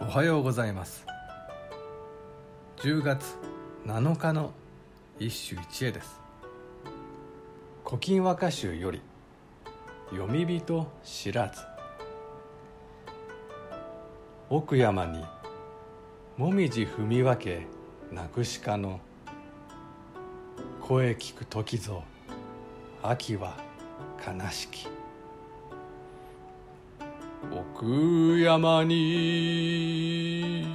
おはようございます。10月7日の一首一会です「古今和歌集」より「読み人知らず」奥山にもみじ踏み分けなくしかの。声聞く時ぞ秋は悲しき。奥山に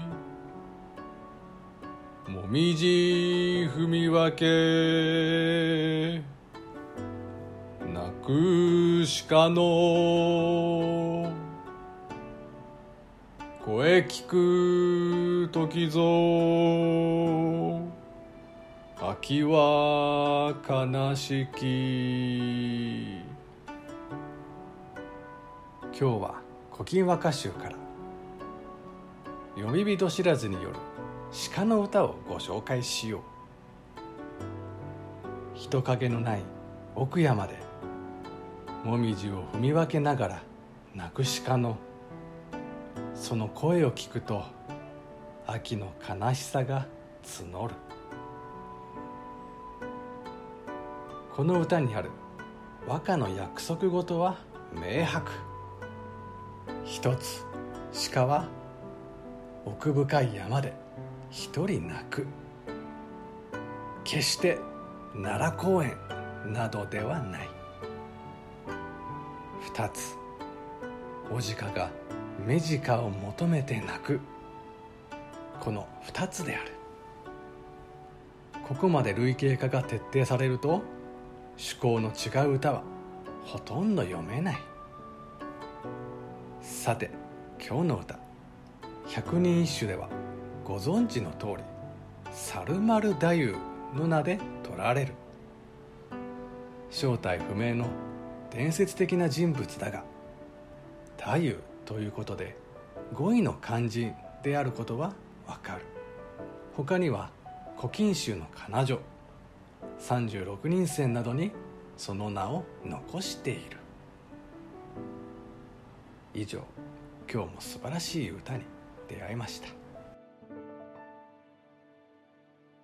もみじ踏み分けなくしかの声聞く時ぞ秋は悲しき。今日は古今和歌集から読み人知らずによる鹿の歌をご紹介しよう。人影のない奥山でもみじを踏み分けながら泣く鹿のその声を聞くと秋の悲しさが募る。この歌にある和歌の約束事は明白。一つ。鹿は奥深い山で一人泣く。決して奈良公園などではない。二つ。おじかが目近を求めて泣く。この二つである。ここまで類型化が徹底されると趣向の違う歌はほとんど読めない。さて今日の歌。百人一首ではご存知の通り猿丸太夫の名で取られる。正体不明の伝説的な人物だが太夫ということで語彙の漢字であることはわかる。他には古今集の彼女36人船などにその名を残している。以上今日も素晴らしい歌に出会いました。